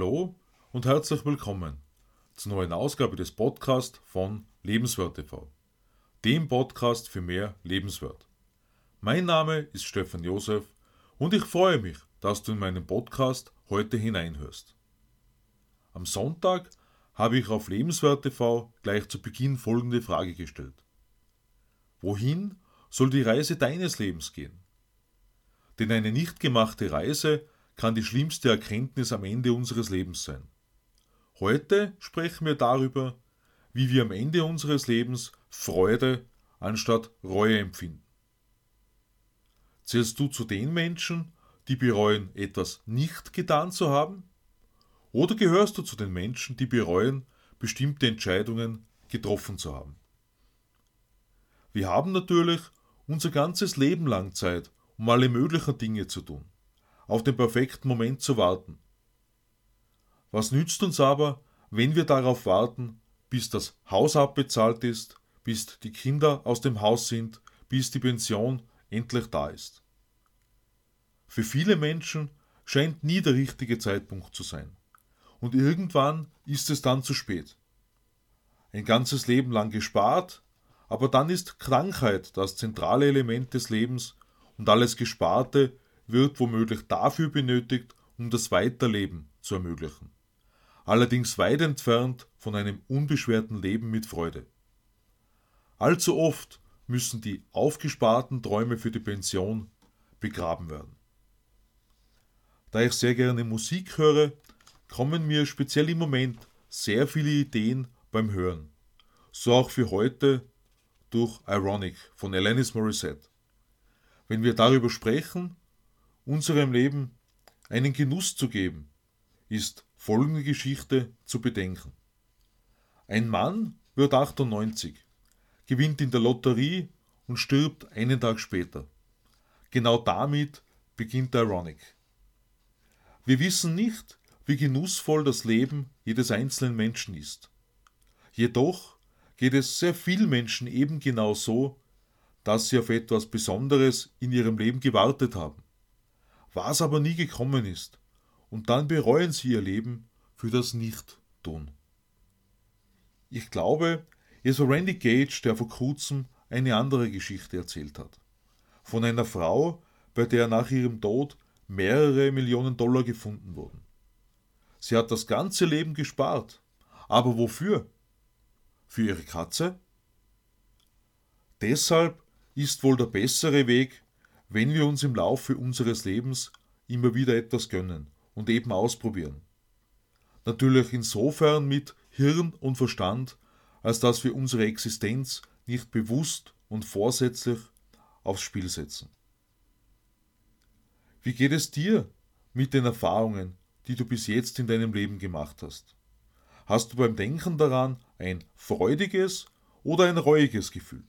Hallo und herzlich willkommen zur neuen Ausgabe des Podcasts von Lebenswert TV, dem Podcast für mehr Lebenswert. Mein Name ist Stefan Josef und ich freue mich, dass du in meinen Podcast heute hineinhörst. Am Sonntag habe ich auf Lebenswert TV gleich zu Beginn folgende Frage gestellt. Wohin soll die Reise deines Lebens gehen? Denn eine nicht gemachte Reise kann die schlimmste Erkenntnis am Ende unseres Lebens sein. Heute sprechen wir darüber, wie wir am Ende unseres Lebens Freude anstatt Reue empfinden. Zählst du zu den Menschen, die bereuen, etwas nicht getan zu haben? Oder gehörst du zu den Menschen, die bereuen, bestimmte Entscheidungen getroffen zu haben? Wir haben natürlich unser ganzes Leben lang Zeit, um alle möglichen Dinge zu tun auf den perfekten Moment zu warten. Was nützt uns aber, wenn wir darauf warten, bis das Haus abbezahlt ist, bis die Kinder aus dem Haus sind, bis die Pension endlich da ist? Für viele Menschen scheint nie der richtige Zeitpunkt zu sein. Und irgendwann ist es dann zu spät. Ein ganzes Leben lang gespart, aber dann ist Krankheit das zentrale Element des Lebens und alles Gesparte wird womöglich dafür benötigt, um das Weiterleben zu ermöglichen. Allerdings weit entfernt von einem unbeschwerten Leben mit Freude. Allzu oft müssen die aufgesparten Träume für die Pension begraben werden. Da ich sehr gerne Musik höre, kommen mir speziell im Moment sehr viele Ideen beim Hören. So auch für heute durch Ironic von Alanis Morissette. Wenn wir darüber sprechen, unserem Leben einen Genuss zu geben, ist folgende Geschichte zu bedenken. Ein Mann wird 98, gewinnt in der Lotterie und stirbt einen Tag später. Genau damit beginnt Ironic. Wir wissen nicht, wie genussvoll das Leben jedes einzelnen Menschen ist. Jedoch geht es sehr vielen Menschen eben genau so, dass sie auf etwas Besonderes in ihrem Leben gewartet haben was aber nie gekommen ist, und dann bereuen sie ihr Leben für das Nicht-Tun. Ich glaube, es war Randy Gage, der vor kurzem eine andere Geschichte erzählt hat. Von einer Frau, bei der nach ihrem Tod mehrere Millionen Dollar gefunden wurden. Sie hat das ganze Leben gespart. Aber wofür? Für ihre Katze? Deshalb ist wohl der bessere Weg, wenn wir uns im Laufe unseres Lebens immer wieder etwas gönnen und eben ausprobieren. Natürlich insofern mit Hirn und Verstand, als dass wir unsere Existenz nicht bewusst und vorsätzlich aufs Spiel setzen. Wie geht es dir mit den Erfahrungen, die du bis jetzt in deinem Leben gemacht hast? Hast du beim Denken daran ein freudiges oder ein reuiges Gefühl?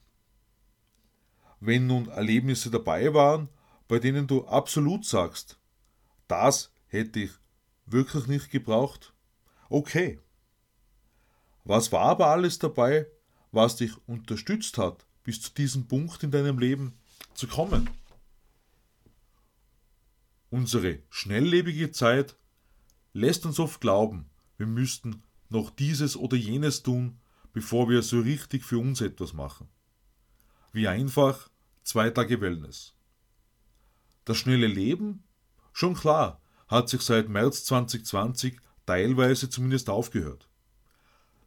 Wenn nun Erlebnisse dabei waren, bei denen du absolut sagst, das hätte ich wirklich nicht gebraucht? Okay. Was war aber alles dabei, was dich unterstützt hat, bis zu diesem Punkt in deinem Leben zu kommen? Unsere schnelllebige Zeit lässt uns oft glauben, wir müssten noch dieses oder jenes tun, bevor wir so richtig für uns etwas machen. Wie einfach zwei Tage Wellness. Das schnelle Leben? Schon klar, hat sich seit März 2020 teilweise zumindest aufgehört.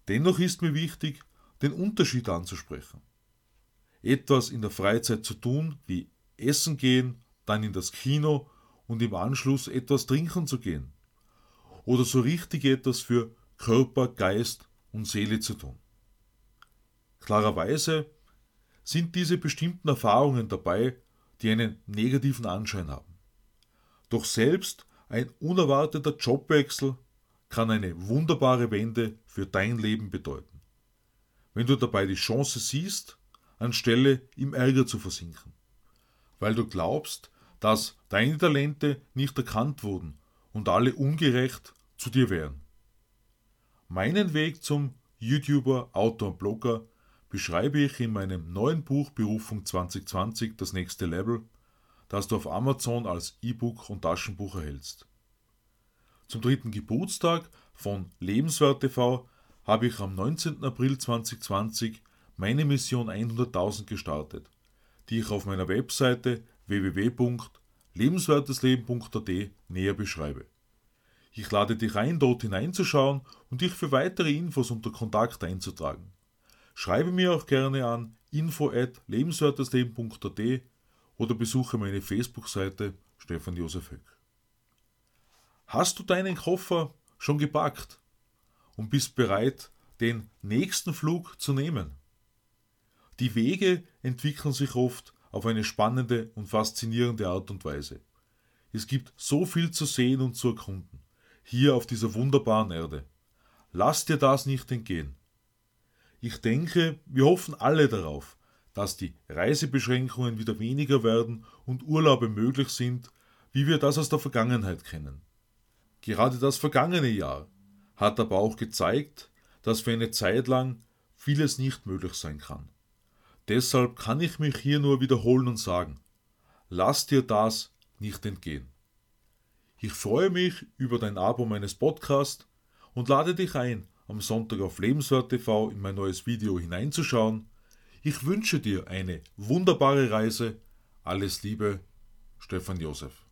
Dennoch ist mir wichtig, den Unterschied anzusprechen. Etwas in der Freizeit zu tun, wie essen gehen, dann in das Kino und im Anschluss etwas trinken zu gehen. Oder so richtig etwas für Körper, Geist und Seele zu tun. Klarerweise sind diese bestimmten Erfahrungen dabei, die einen negativen Anschein haben. Doch selbst ein unerwarteter Jobwechsel kann eine wunderbare Wende für dein Leben bedeuten. Wenn du dabei die Chance siehst, anstelle im Ärger zu versinken. Weil du glaubst, dass deine Talente nicht erkannt wurden und alle ungerecht zu dir wären. Meinen Weg zum YouTuber, Autor und Blogger beschreibe ich in meinem neuen Buch Berufung 2020 das nächste Level, das du auf Amazon als E-Book und Taschenbuch erhältst. Zum dritten Geburtstag von Lebenswert TV habe ich am 19. April 2020 meine Mission 100.000 gestartet, die ich auf meiner Webseite www.lebenswertesleben.at näher beschreibe. Ich lade dich ein, dort hineinzuschauen und dich für weitere Infos unter Kontakt einzutragen. Schreibe mir auch gerne an info at lebenswertesleben.at oder besuche meine Facebook-Seite Stefan Josef Höck. Hast du deinen Koffer schon gepackt und bist bereit, den nächsten Flug zu nehmen? Die Wege entwickeln sich oft auf eine spannende und faszinierende Art und Weise. Es gibt so viel zu sehen und zu erkunden, hier auf dieser wunderbaren Erde. Lass dir das nicht entgehen. Ich denke, wir hoffen alle darauf, dass die Reisebeschränkungen wieder weniger werden und Urlaube möglich sind, wie wir das aus der Vergangenheit kennen. Gerade das vergangene Jahr hat aber auch gezeigt, dass für eine Zeit lang vieles nicht möglich sein kann. Deshalb kann ich mich hier nur wiederholen und sagen, lass dir das nicht entgehen. Ich freue mich über dein Abo meines Podcasts und lade dich ein, am Sonntag auf Lebenswert TV in mein neues Video hineinzuschauen. Ich wünsche dir eine wunderbare Reise. Alles Liebe, Stefan Josef.